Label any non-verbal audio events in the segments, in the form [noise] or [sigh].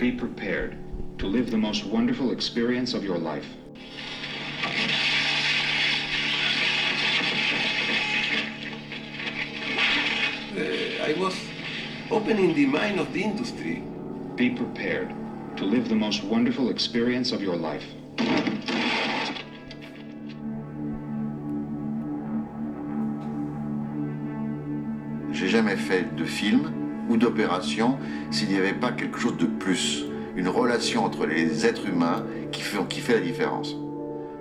Be prepared to live the most wonderful experience of your life. Uh, I was opening the mind of the industry. Be prepared to live the most wonderful experience of your life. J'ai jamais fait de film ou d'opération s'il n'y avait pas quelque chose de plus, une relation entre les êtres humains qui fait, qui fait la différence.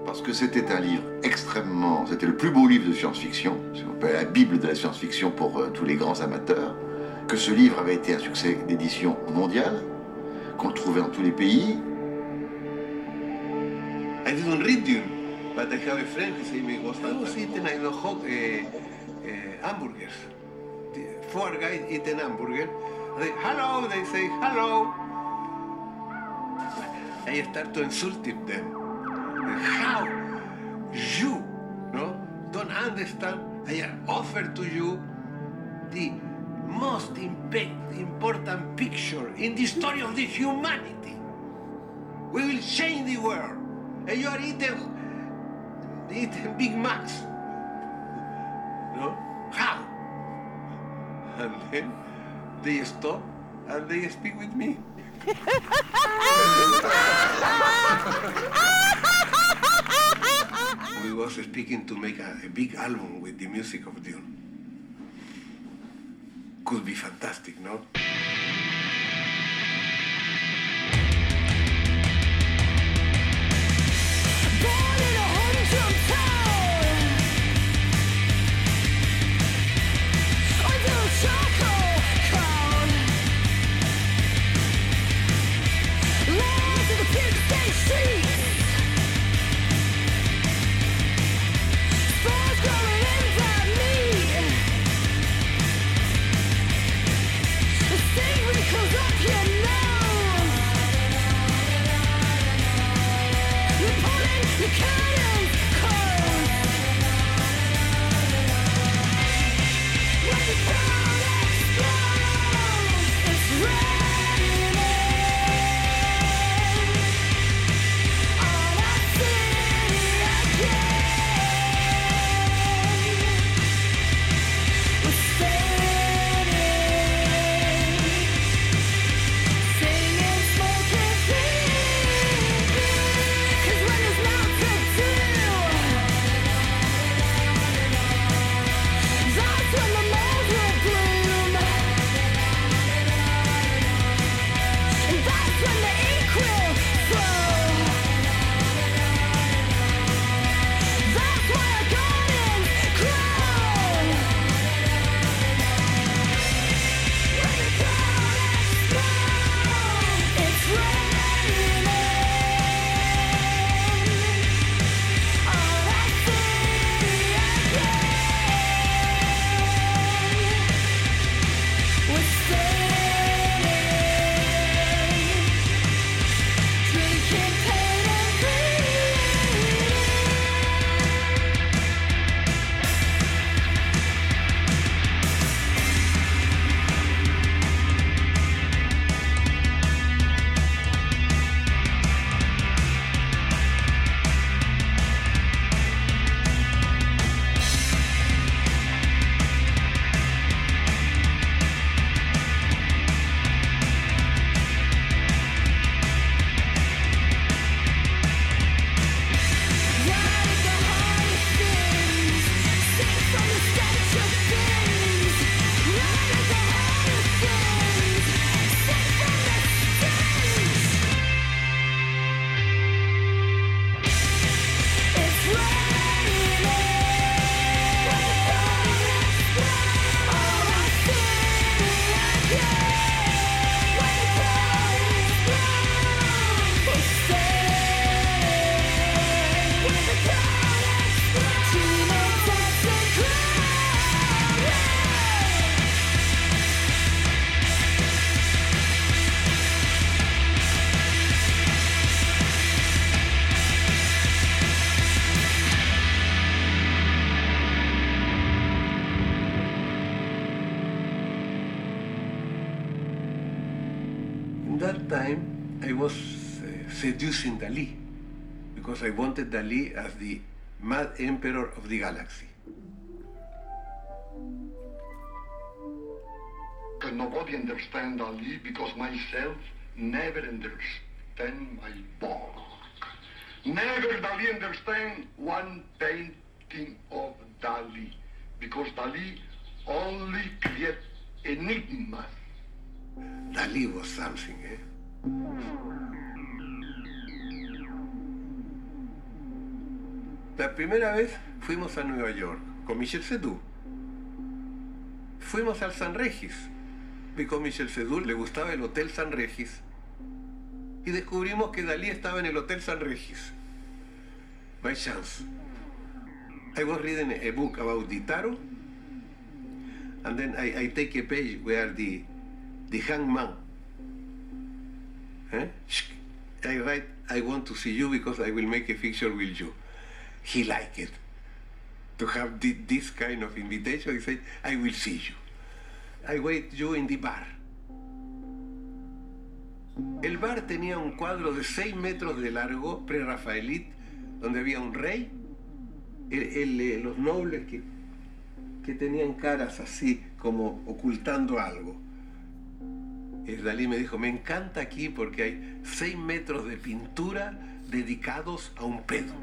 Parce que c'était un livre extrêmement, c'était le plus beau livre de science-fiction, c'est on peut la bible de la science-fiction pour euh, tous les grands amateurs, que ce livre avait été un succès d'édition mondiale, qu'on le trouvait dans tous les pays. I didn't read you, but I have a friend who say me was I was eating I know hot uh, uh, hamburgers. Four guys eating hamburger. They, hello, they say hello. I start to insult them. How you, no, don't understand? I offer to you the most important picture in the story of the humanity. We will change the world. And you are eating, eating Big Macs. No? How? And then they stop and they speak with me. [laughs] we was speaking to make a, a big album with the music of Dune. Could be fantastic, no? Born was uh, seducing Dali because I wanted Dali as the mad emperor of the galaxy. Nobody understand Dali because myself never understand my work. Never Dali understand one painting of Dali because Dali only create enigmas. Dali was something, eh? La primera vez fuimos a Nueva York con Michel Sedou. Fuimos al San Regis. Porque a Michel Sedou le gustaba el Hotel San Regis. Y descubrimos que Dalí estaba en el Hotel San Regis. By chance. I was reading a book about the. And then I, I take a page where the, the hangman. Eh? I write, I want to see you because I will make a picture with you. He liked it. To have thi- this kind of invitation, he said, I will see you. I wait you in the bar. El bar tenía un cuadro de 6 metros de largo, pre-Rafaelit, donde había un rey, el- el, eh, los nobles que, que tenían caras así, como ocultando algo. Dalí me dijo, me encanta aquí porque hay 6 metros de pintura dedicados a un pedo.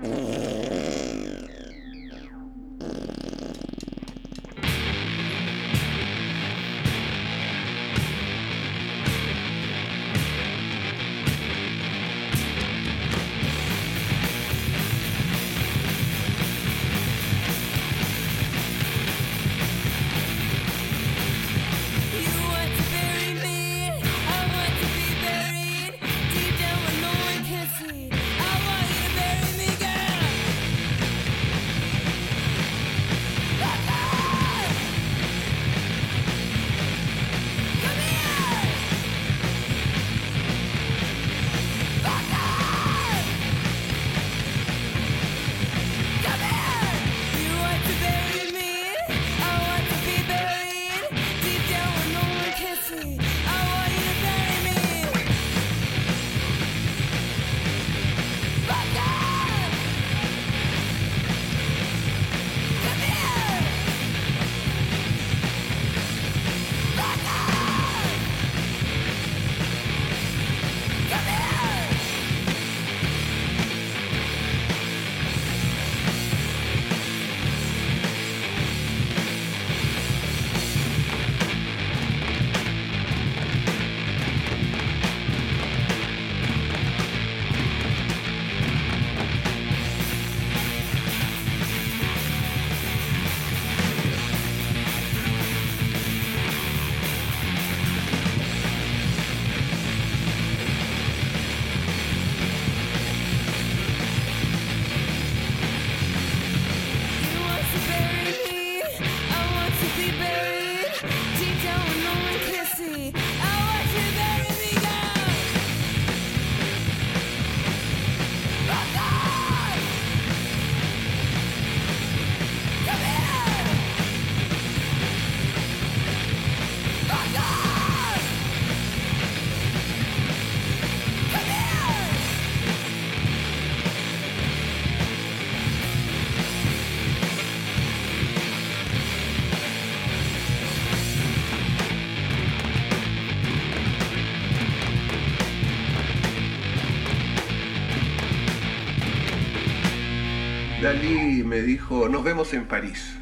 Me dijo, nos vemos en París.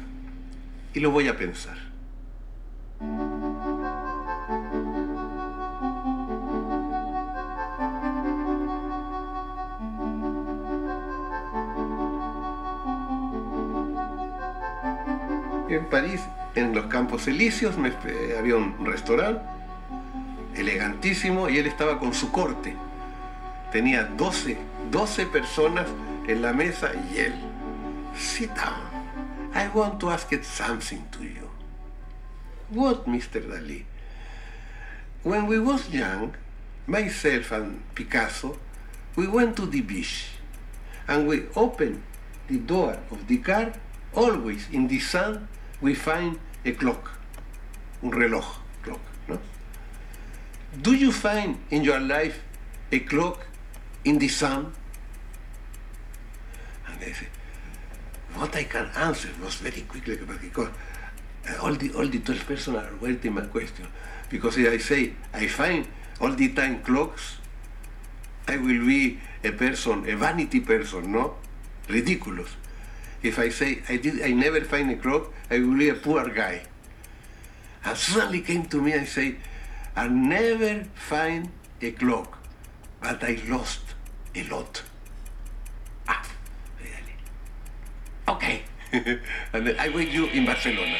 Y lo voy a pensar. En París, en los Campos Elíseos, me había un restaurante elegantísimo y él estaba con su corte. Tenía 12, 12 personas en la mesa y él. Sit down. I want to ask something to you. What, Mr. Dali? When we was young, myself and Picasso, we went to the beach and we opened the door of the car. Always in the sun we find a clock, un reloj, clock, no? do you find in your life a clock in the sun? And they say, what I can answer was very quickly because uh, all the all the 12 persons are waiting my question. Because if I say I find all the time clocks, I will be a person, a vanity person, no? Ridiculous. If I say I did I never find a clock, I will be a poor guy. And suddenly came to me and say, I never find a clock, but I lost a lot. [laughs] and I wait you in Barcelona.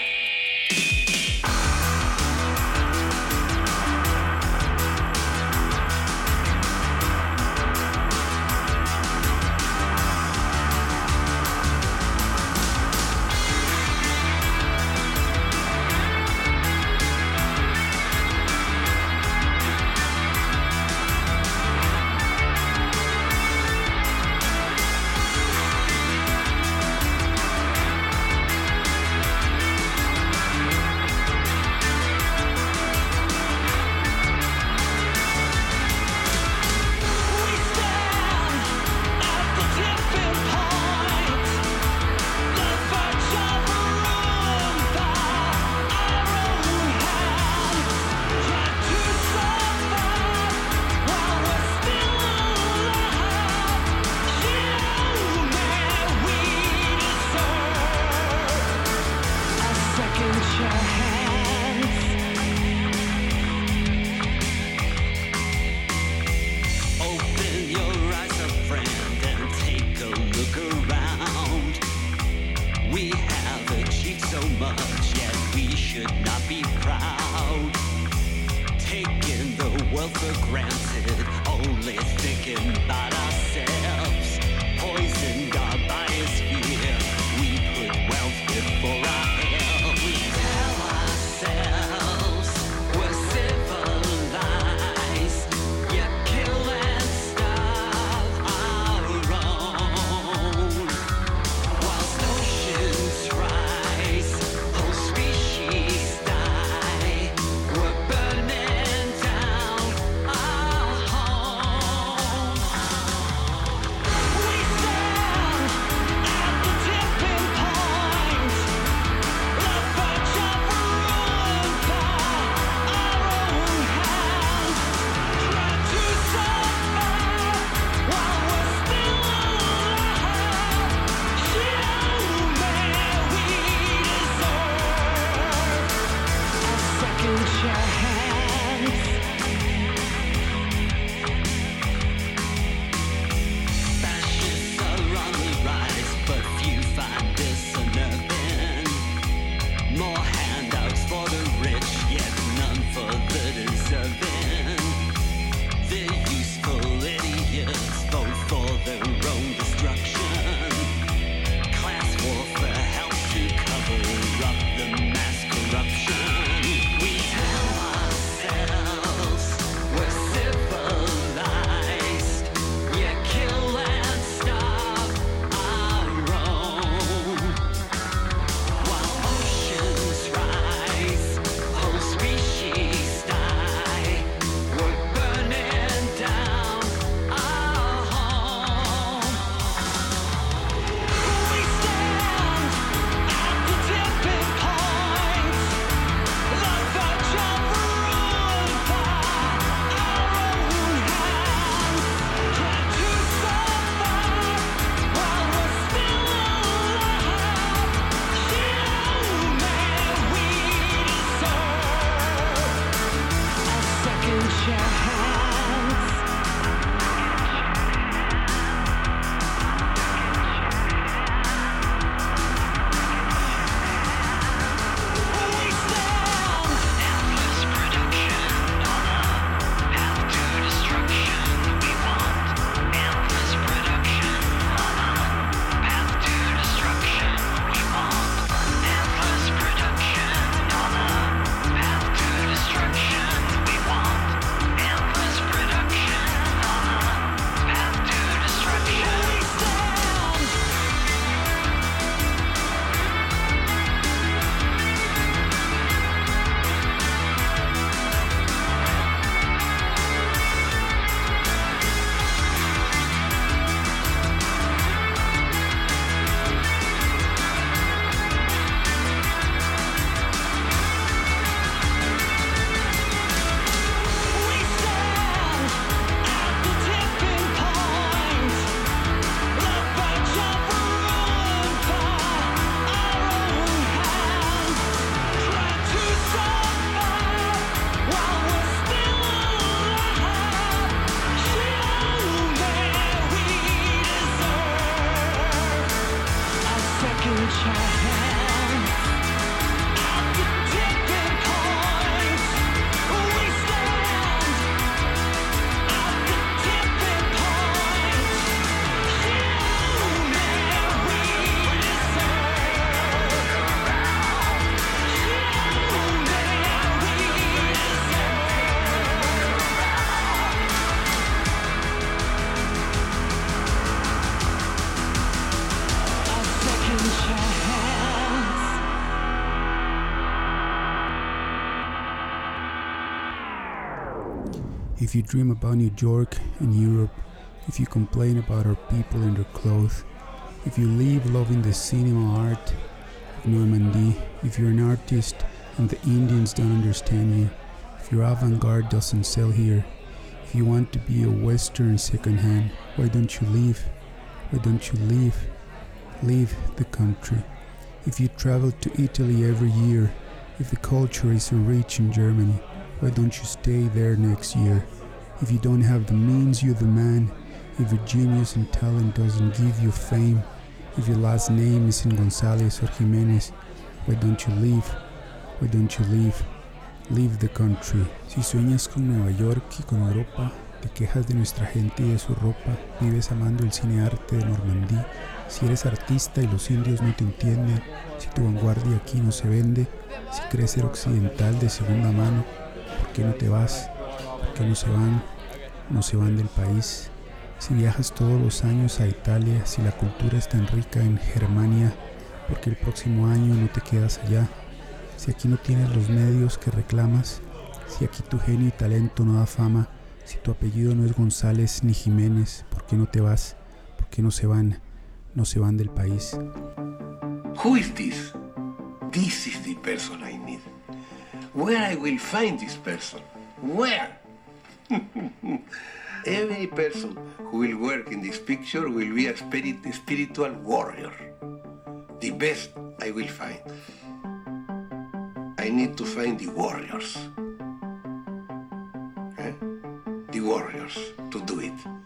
So much, yet we should not be proud. Taking the world for granted, only thinking about ourselves. If you dream about New York and Europe, if you complain about our people and their clothes, if you leave loving the cinema art of Normandy, if you're an artist and the Indians don't understand you, if your avant garde doesn't sell here, if you want to be a Western secondhand, why don't you leave? Why don't you leave? Leave the country. If you travel to Italy every year, if the culture is so rich in Germany, why don't you stay there next year? If you don't have the means, you're the man. If your genius and talent doesn't give you fame, if your last name isn't Gonzalez or Jimenez, why don't you leave? Why don't you leave? Leave the country. Si sueñas con Nueva York y con Europa, te quejas de nuestra gente y de su ropa, vives amando el cine arte de Normandí, si eres artista y los indios no te entienden, si tu vanguardia aquí no se vende, si crees ser occidental de segunda mano, ¿por qué no te vas? ¿Por qué no se van? No se van del país. Si viajas todos los años a Italia, si la cultura es tan rica en Germania, ¿por qué el próximo año no te quedas allá? Si aquí no tienes los medios que reclamas, si aquí tu genio y talento no da fama, si tu apellido no es González ni Jiménez, ¿por qué no te vas? ¿Por qué no se van? No se van del país. Who is this? This is the person I need. Where I will find this person? Where? Every person who will work in this picture will be a spirit, spiritual warrior. The best I will find. I need to find the warriors. Eh? The warriors to do it.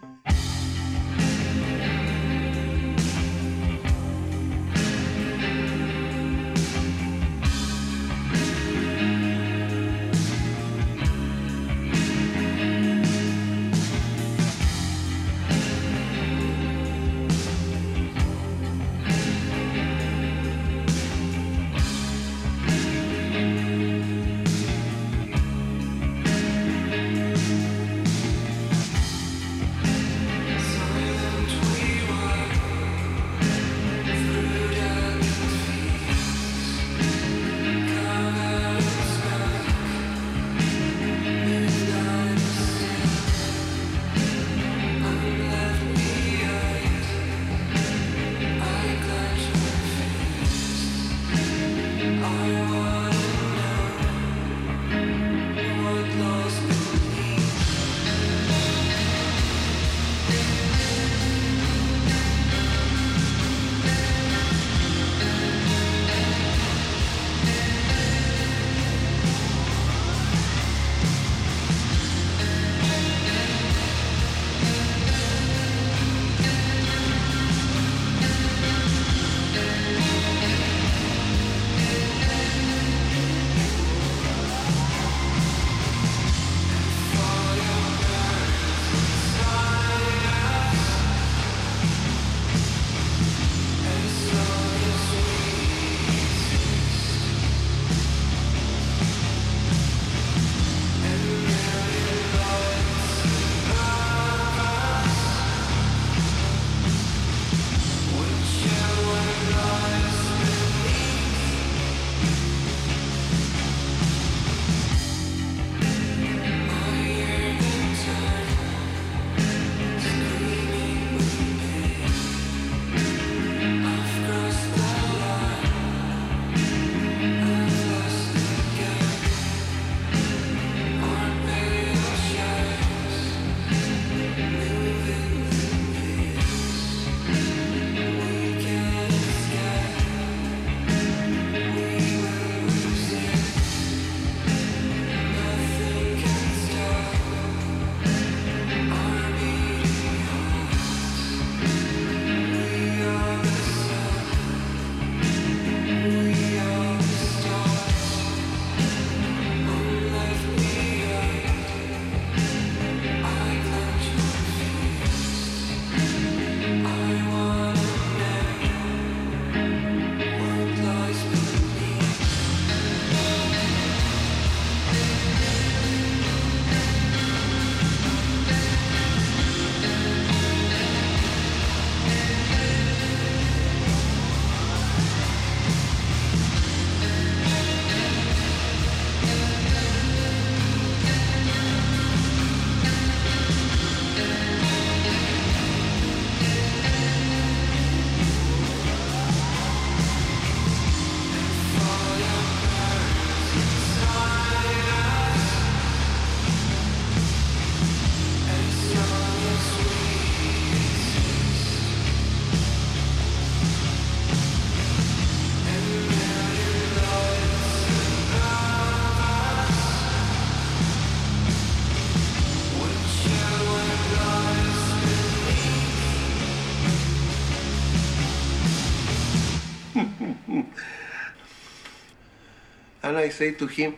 And I say to him,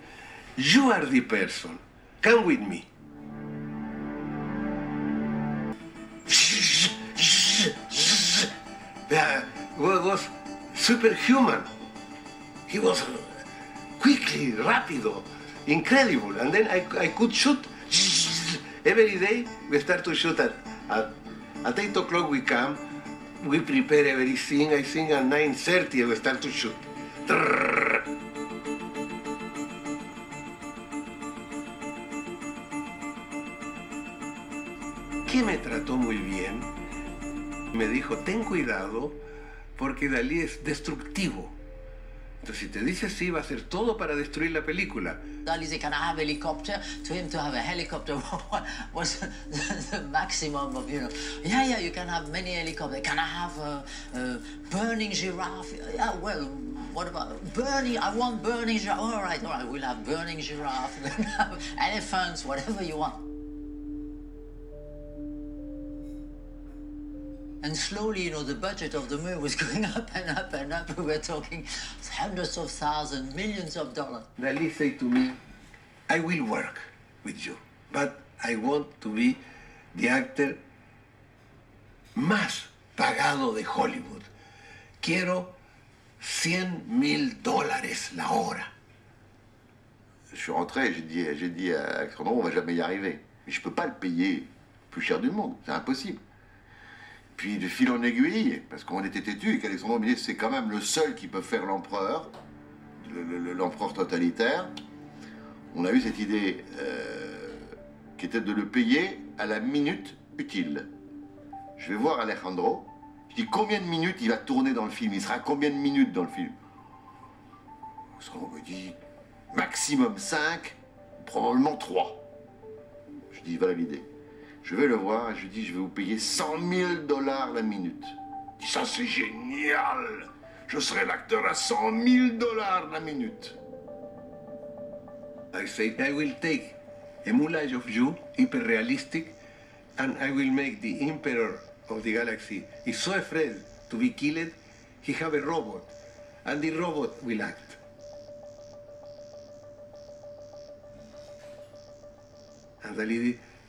You are the person. Come with me. Was, was superhuman. He was quickly, rapido, incredible. And then I, I could shoot every day. We start to shoot at, at, at 8 o'clock we come. We prepare everything. I think at 9.30 we start to shoot. Dijo, ten cuidado porque Dalí es destructivo. Entonces, si te dice así, va a hacer todo para destruir la película. Dali said, can I have a helicopter? To him, to have a helicopter [laughs] was the maximum of, you know, yeah, yeah, you can have many helicopters. Can I have a, burning giraffe? Yeah, well, what about burning? I want burning giraffe. All right, all right, we'll have burning giraffe, [laughs] elephants, whatever you want. And slowly, you know, the budget of the movie was [laughs] going up and up and up. We were talking hundreds of thousands, millions of dollars. Dalí said to me, I will work with you, but I want to be the actor más pagado de Hollywood. Quiero 100 mil dólares la hora. Je suis rentré, j'ai dit, j'ai dit à Alexandre, on va jamais y arriver. Mais je peux pas le payer le plus cher du monde, c'est impossible. Puis de fil en aiguille, parce qu'on était têtu et qu'Alexandre dit c'est quand même le seul qui peut faire l'empereur, le- le- l'empereur totalitaire. On a eu cette idée euh, qui était de le payer à la minute utile. Je vais voir Alejandro, je dis combien de minutes il va tourner dans le film, il sera combien de minutes dans le film? Alexandre me dit maximum 5, probablement 3. Je dis voilà l'idée. Je vais le voir et je dis je vais vous payer 100 000 dollars la minute. Ça c'est génial. Je serai l'acteur à 100 000 dollars la minute. I say, I will take a moulage of you, hyper-realistic, and I will make the emperor of the galaxy is so afraid to be killed, he have a robot, and the robot will act. And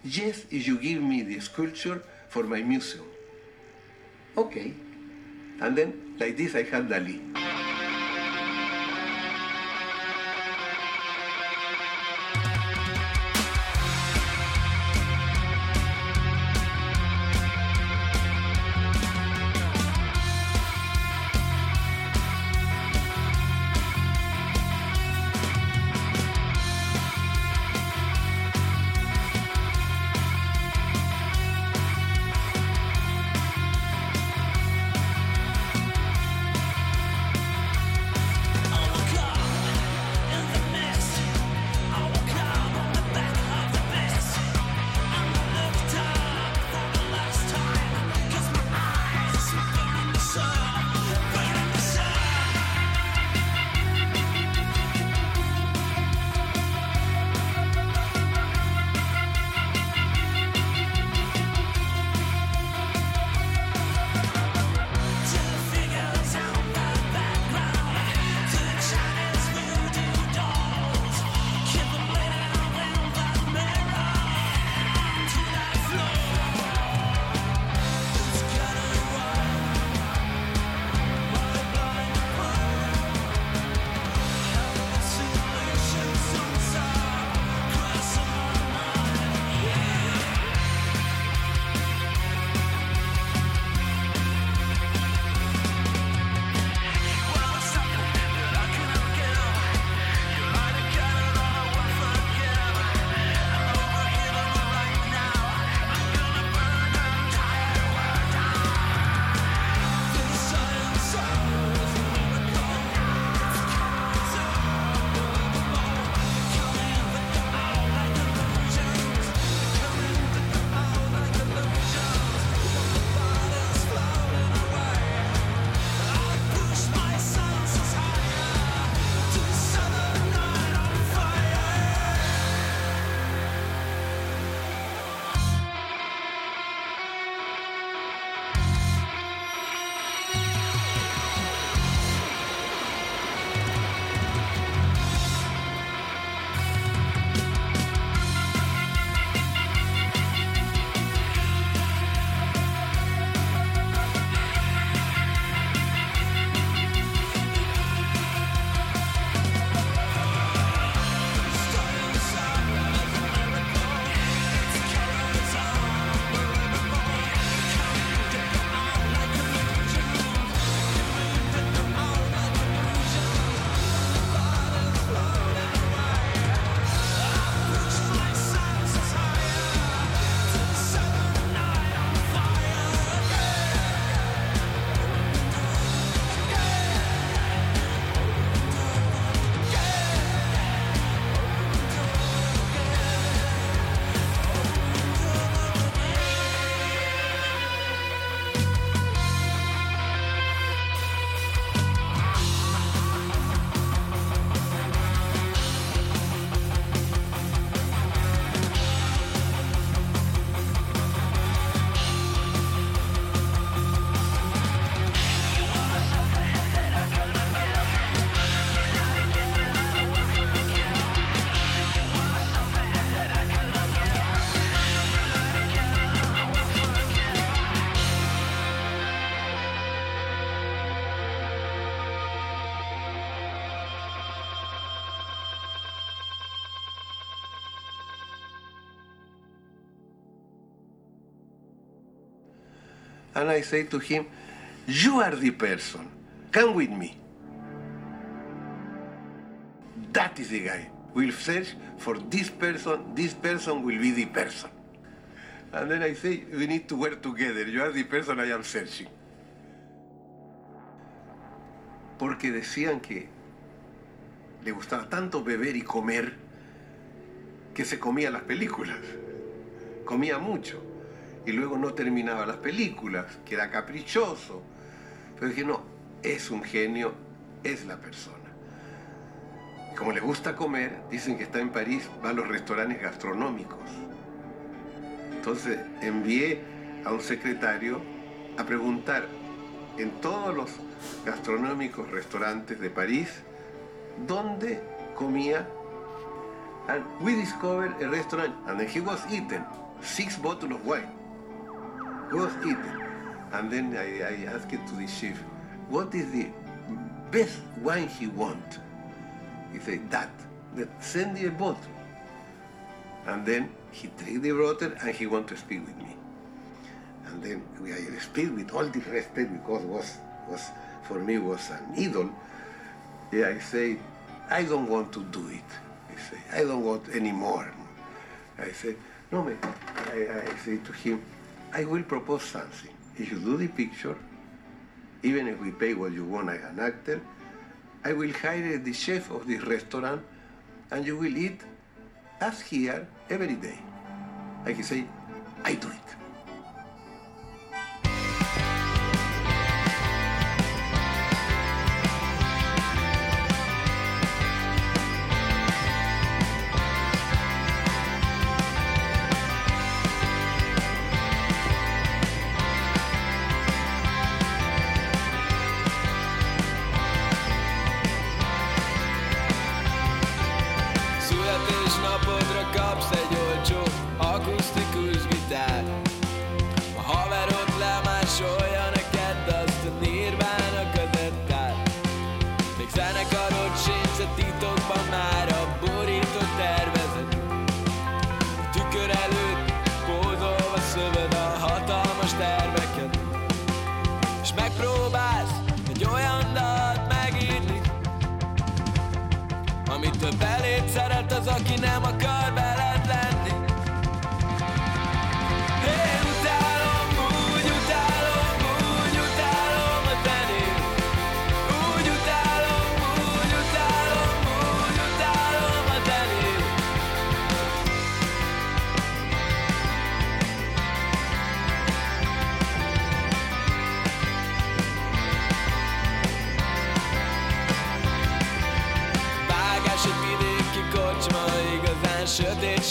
yes, if you give me the sculpture for my museum. Okay. And then, like this, I had Dalí. And I say to him, You are the person. Come with me. That is the guy. We'll search for this person. This person will be the person. And then I say, We need to work together. You are the person I am searching. Porque decían que le gustaba tanto beber y comer que se comía las películas. Comía mucho. Y luego no terminaba las películas, que era caprichoso. Pero dije, no, es un genio, es la persona. Como le gusta comer, dicen que está en París, va a los restaurantes gastronómicos. Entonces envié a un secretario a preguntar en todos los gastronómicos restaurantes de París dónde comía. And we discovered a restaurant, and then he was eating six bottles of wine. Was eating. And then I, I asked to the chef, what is the best wine he want? He said, that. Send me a bottle. And then he take the bottle and he want to speak with me. And then we I speak with all the respect because was was for me was an idol. Yeah, I say, I don't want to do it. I say, I don't want any more. I say, no, man. I, I say to him, I will propose something. If you do the picture, even if we pay what you want as an actor, I will hire the chef of the restaurant and you will eat as here every day. I can say, I do it.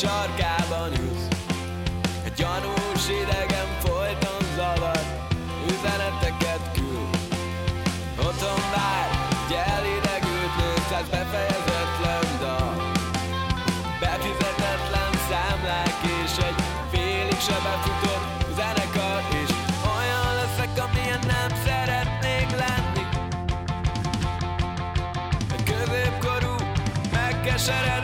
Sarkában ülsz. Egy gyanús idegen folyton zavar Üzeneteket küld. Otthon vár egy elidegült nőszáz befejezetlen dal. Befizetetlen számlák és egy félig se befutott zenekar És olyan leszek, amilyen nem szeretnék lenni. Egy középkorú, megkeseredett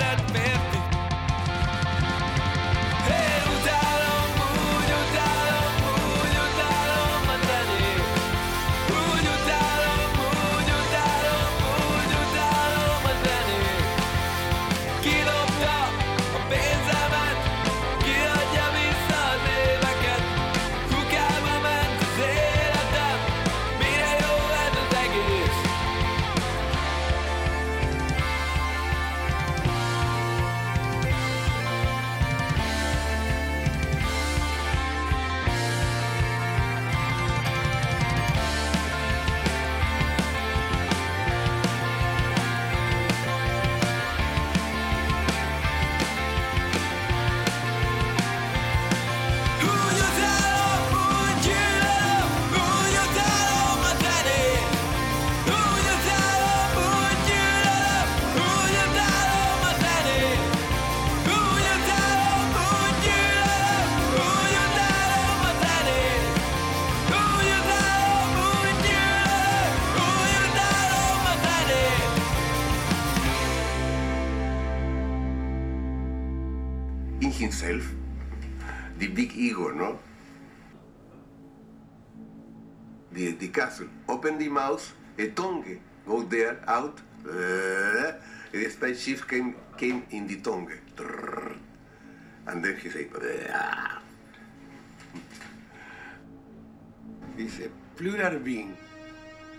The a tongue go there, out. Uh, the spaceship came, came in the tongue. And then he said, "Ah." It's a plural being.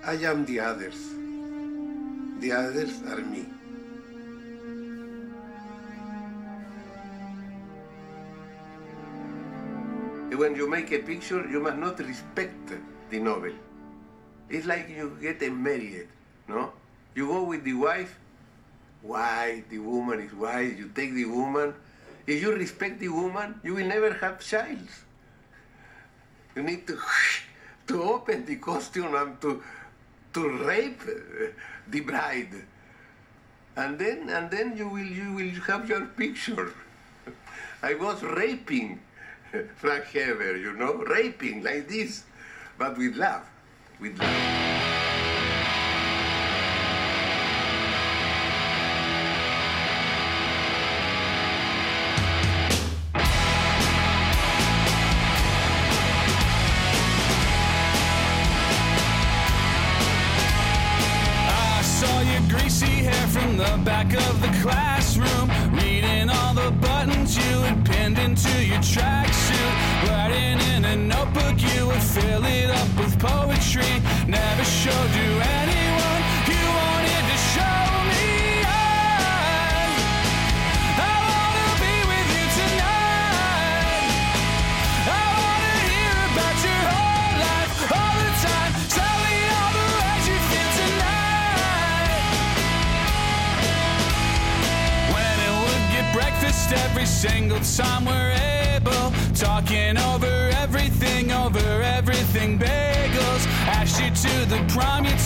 I am the others. The others are me. When you make a picture, you must not respect the novel. It's like you get married, no? You go with the wife, why the woman is wise, you take the woman. If you respect the woman, you will never have child. You need to, [laughs] to open the costume and to, to rape the bride. And then, and then you will, you will have your picture. [laughs] I was raping [laughs] Frank Herbert, you know, raping like this, but with love, with love.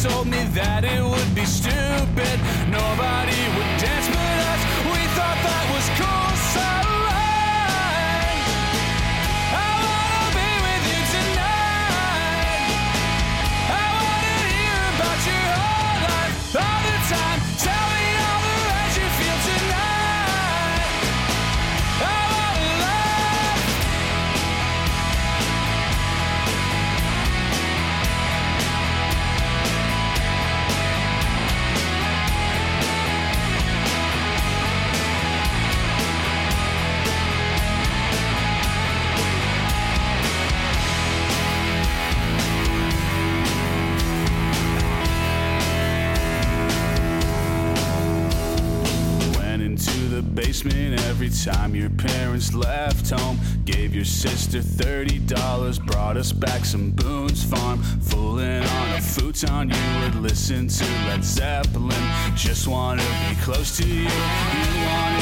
Told me that it would be back some Boone's Farm. Fooling on a futon, you would listen to Led Zeppelin. Just wanna be close to you. You wanted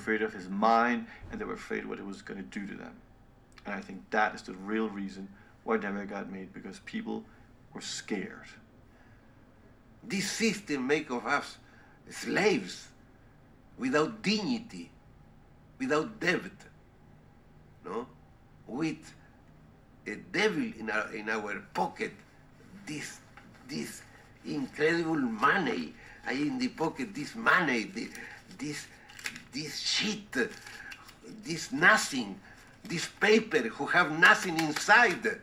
afraid of his mind, and they were afraid what it was going to do to them. And I think that is the real reason why Never got made, because people were scared. This system make of us slaves without dignity, without debt, no? With a devil in our, in our pocket, this, this incredible money, in the pocket, this money, this, this shit, this nothing, this paper who have nothing inside.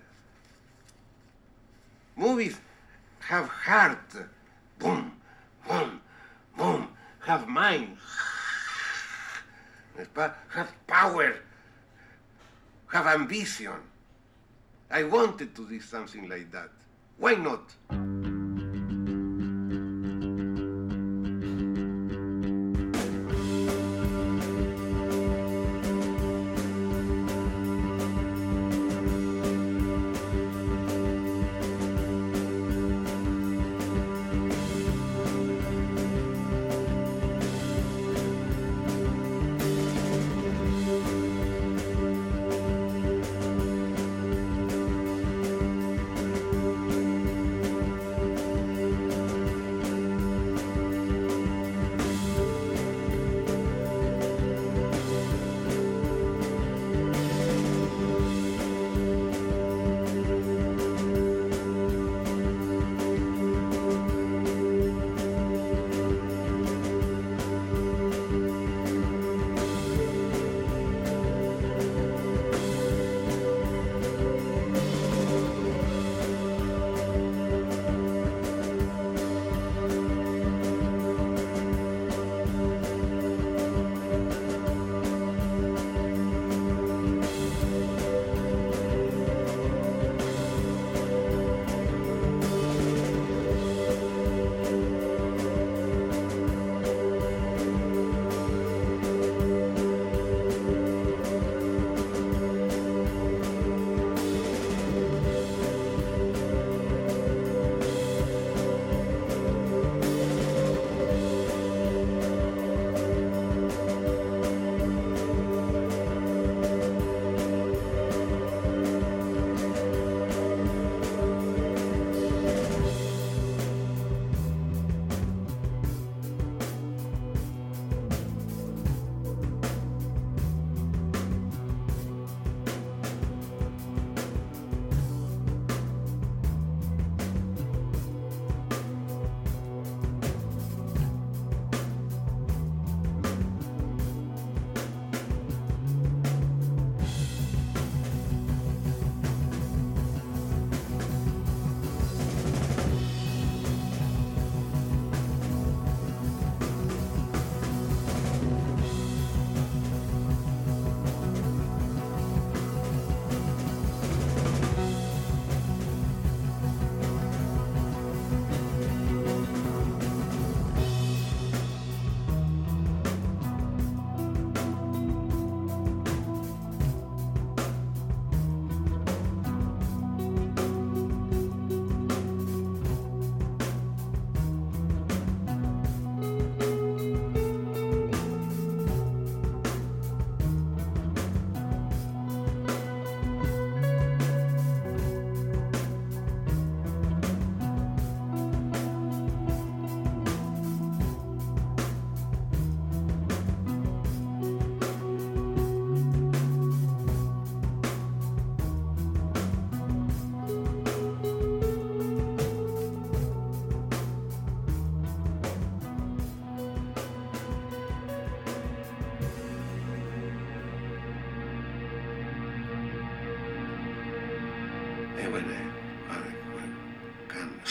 Movies have heart, boom, boom, boom, have mind, have power, have ambition. I wanted to do something like that. Why not?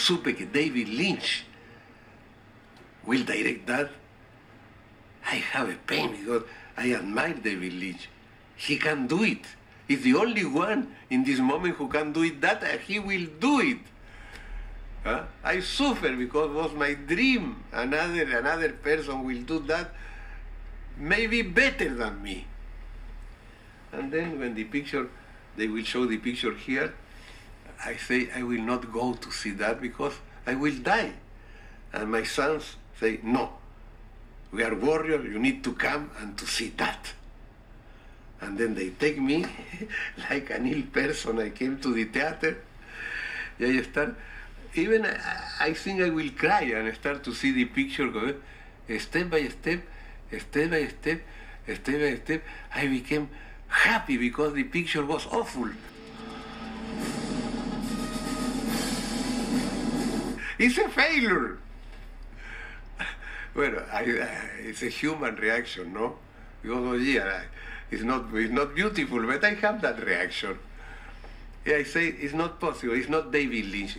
Supe que David Lynch will direct that, I have a pain because I admire David Lynch. He can do it. He's the only one in this moment who can do it that he will do it. Huh? I suffer because it was my dream. Another another person will do that maybe better than me. And then when the picture, they will show the picture here, I say I will not go to see that because I will die. And my sons say, no, we are warriors, you need to come and to see that. And then they take me [laughs] like an ill person. I came to the theater. Y ahí están. Even I, I think I will cry and start to see the picture go, step by step, step by step, step by step. I became happy because the picture was awful. It's a failure. Well, I, I, it's a human reaction, no? Because oh yeah, it's not it's not beautiful, but I have that reaction. Yeah, I say it's not possible. It's not David Lynch,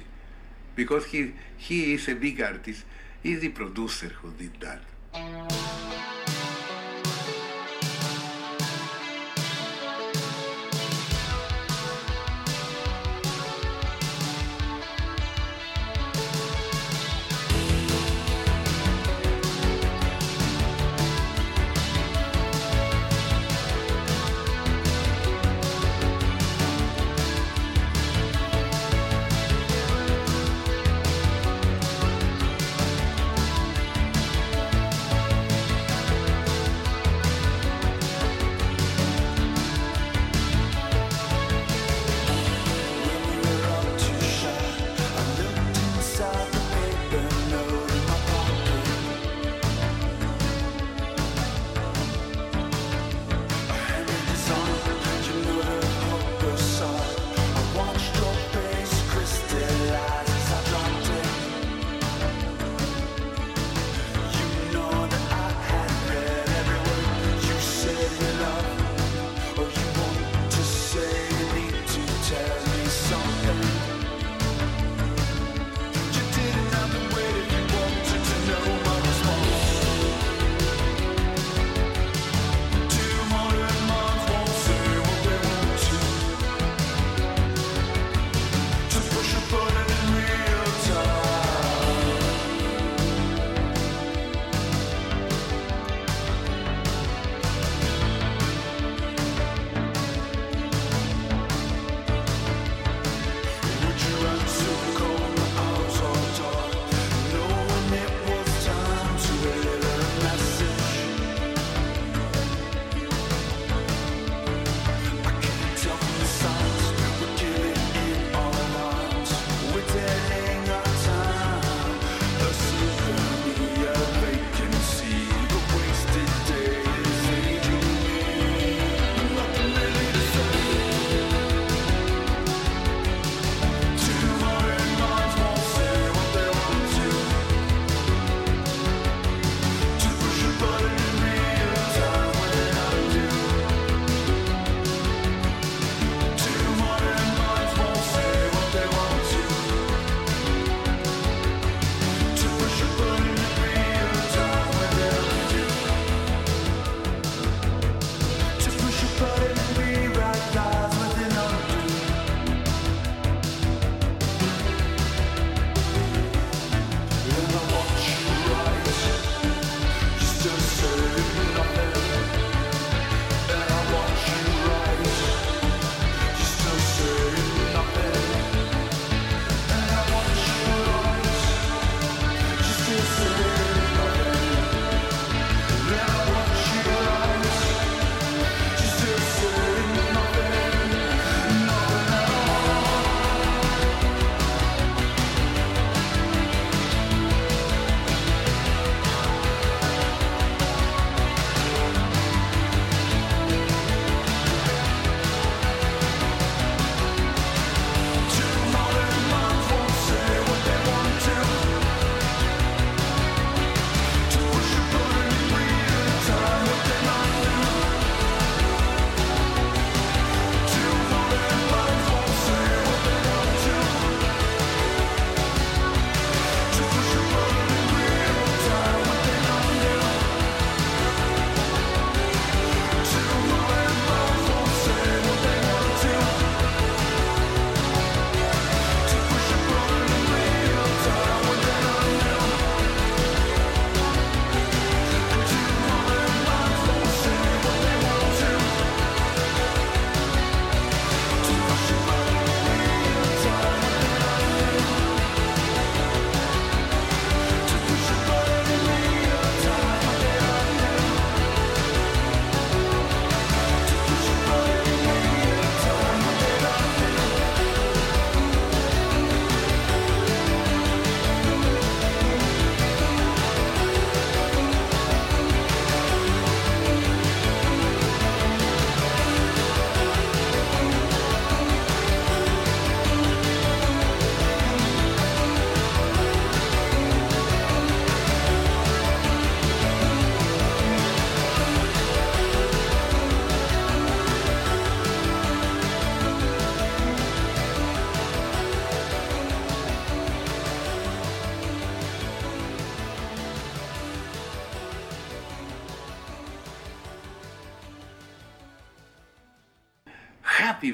because he he is a big artist. He's the producer who did that.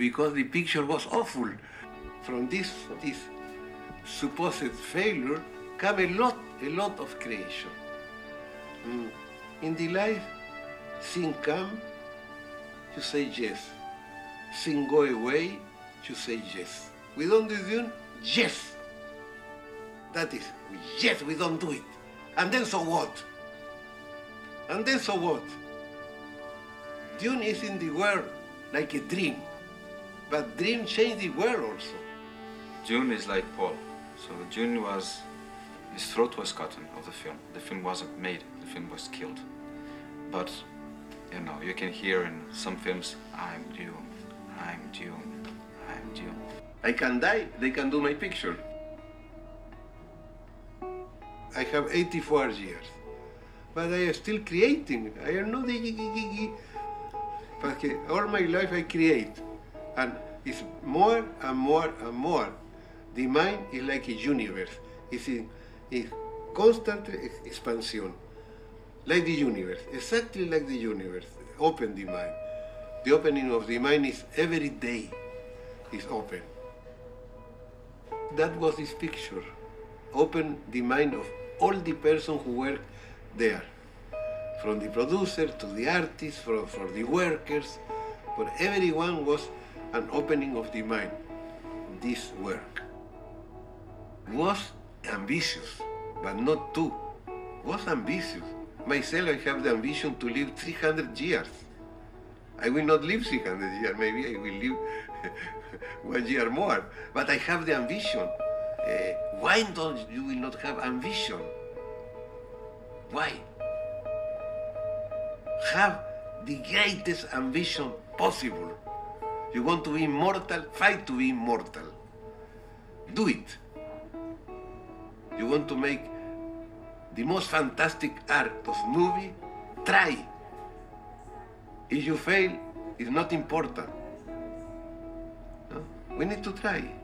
Because the picture was awful. From this, this supposed failure come a lot, a lot of creation. Mm. In the life, thing come, you say yes. Thing go away, you say yes. We don't do yes. That is, yes, we don't do it. And then so what? And then so what? Dune is in the world like a dream, but dream change the world also. Dune is like Paul. So Dune was, his throat was cut of the film. The film wasn't made. The film was killed. But, you know, you can hear in some films, I'm Dune, I'm Dune, I'm Dune. I can die, they can do my picture. I have 84 years, but I am still creating. I am not the but all my life I create, and it's more and more and more. The mind is like a universe. It's in, in constant expansion, like the universe, exactly like the universe. Open the mind. The opening of the mind is every day is open. That was this picture. Open the mind of all the person who work there. From the producer to the artist, for, for the workers, for everyone was an opening of the mind. This work was ambitious, but not too. Was ambitious. Myself, I have the ambition to live 300 years. I will not live 300 years, maybe I will live [laughs] one year more, but I have the ambition. Uh, why don't you will not have ambition? Why? Have the greatest ambition possible. You want to be immortal? Fight to be immortal. Do it. You want to make the most fantastic art of movie? Try. If you fail, it's not important. No? We need to try.